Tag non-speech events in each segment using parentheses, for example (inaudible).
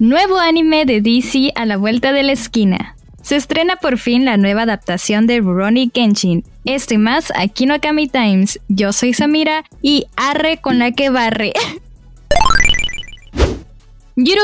Nuevo anime de DC a la vuelta de la esquina. Se estrena por fin la nueva adaptación de Rurouni Kenshin. Esto más aquí no Akami Times. Yo soy Samira y arre con la que barre. (laughs)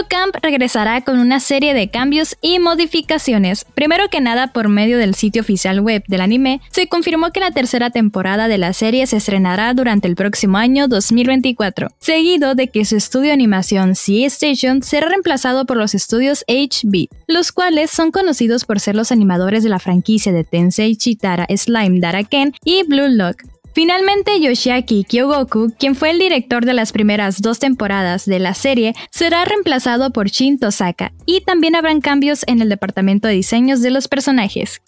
Camp regresará con una serie de cambios y modificaciones. Primero que nada, por medio del sitio oficial web del anime, se confirmó que la tercera temporada de la serie se estrenará durante el próximo año 2024, seguido de que su estudio de animación Sea Station será reemplazado por los estudios HB, los cuales son conocidos por ser los animadores de la franquicia de Tensei Chitara Slime Daraken y Blue Lock. Finalmente, Yoshiaki Kyogoku, quien fue el director de las primeras dos temporadas de la serie, será reemplazado por Shin Tosaka, y también habrán cambios en el departamento de diseños de los personajes.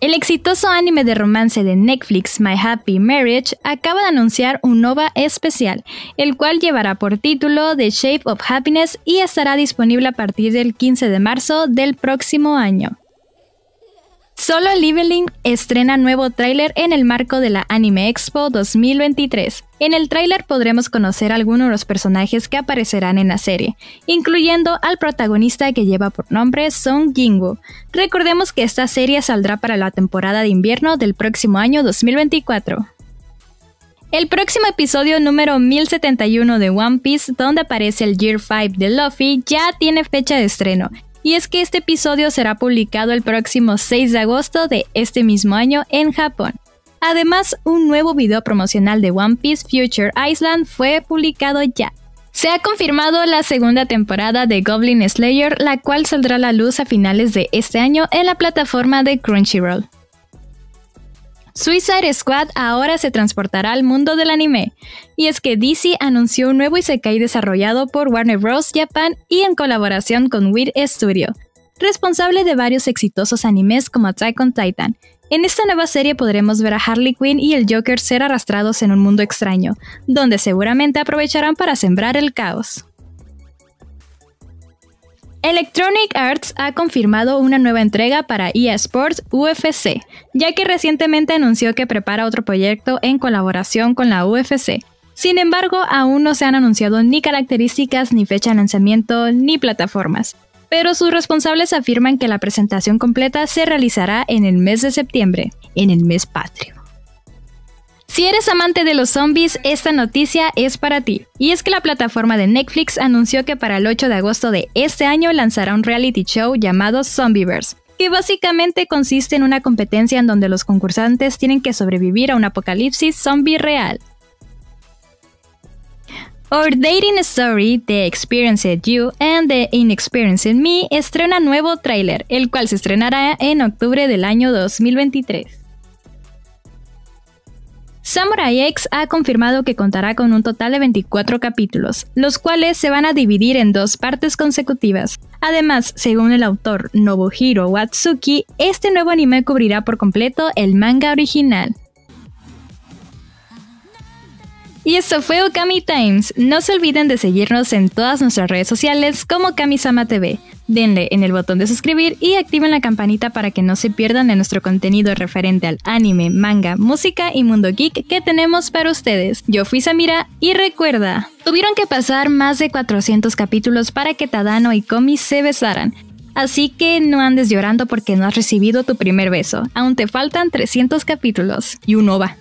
El exitoso anime de romance de Netflix My Happy Marriage acaba de anunciar un OVA especial, el cual llevará por título The Shape of Happiness y estará disponible a partir del 15 de marzo del próximo año. Solo Leveling estrena nuevo tráiler en el marco de la Anime Expo 2023. En el tráiler podremos conocer algunos de los personajes que aparecerán en la serie, incluyendo al protagonista que lleva por nombre Song Jingwoo. Recordemos que esta serie saldrá para la temporada de invierno del próximo año 2024. El próximo episodio número 1071 de One Piece, donde aparece el Year 5 de Luffy, ya tiene fecha de estreno y es que este episodio será publicado el próximo 6 de agosto de este mismo año en Japón. Además, un nuevo video promocional de One Piece Future Island fue publicado ya. Se ha confirmado la segunda temporada de Goblin Slayer, la cual saldrá a la luz a finales de este año en la plataforma de Crunchyroll. Suicide Squad ahora se transportará al mundo del anime, y es que DC anunció un nuevo Isekai desarrollado por Warner Bros. Japan y en colaboración con Weird Studio, responsable de varios exitosos animes como Attack on Titan. En esta nueva serie podremos ver a Harley Quinn y el Joker ser arrastrados en un mundo extraño, donde seguramente aprovecharán para sembrar el caos. Electronic Arts ha confirmado una nueva entrega para EA Sports UFC, ya que recientemente anunció que prepara otro proyecto en colaboración con la UFC. Sin embargo, aún no se han anunciado ni características, ni fecha de lanzamiento, ni plataformas. Pero sus responsables afirman que la presentación completa se realizará en el mes de septiembre, en el mes patrio. Si eres amante de los zombies, esta noticia es para ti. Y es que la plataforma de Netflix anunció que para el 8 de agosto de este año lanzará un reality show llamado Zombieverse, que básicamente consiste en una competencia en donde los concursantes tienen que sobrevivir a un apocalipsis zombie real. Our Dating Story, The Experienced You and The Inexperienced Me estrena nuevo tráiler, el cual se estrenará en octubre del año 2023. Samurai X ha confirmado que contará con un total de 24 capítulos, los cuales se van a dividir en dos partes consecutivas. Además, según el autor Nobuhiro Watsuki, este nuevo anime cubrirá por completo el manga original. Y esto fue Okami Times. No se olviden de seguirnos en todas nuestras redes sociales como Kamisama TV. Denle en el botón de suscribir y activen la campanita para que no se pierdan de nuestro contenido referente al anime, manga, música y mundo geek que tenemos para ustedes. Yo fui Samira y recuerda, tuvieron que pasar más de 400 capítulos para que Tadano y Komi se besaran. Así que no andes llorando porque no has recibido tu primer beso. Aún te faltan 300 capítulos y un OVA.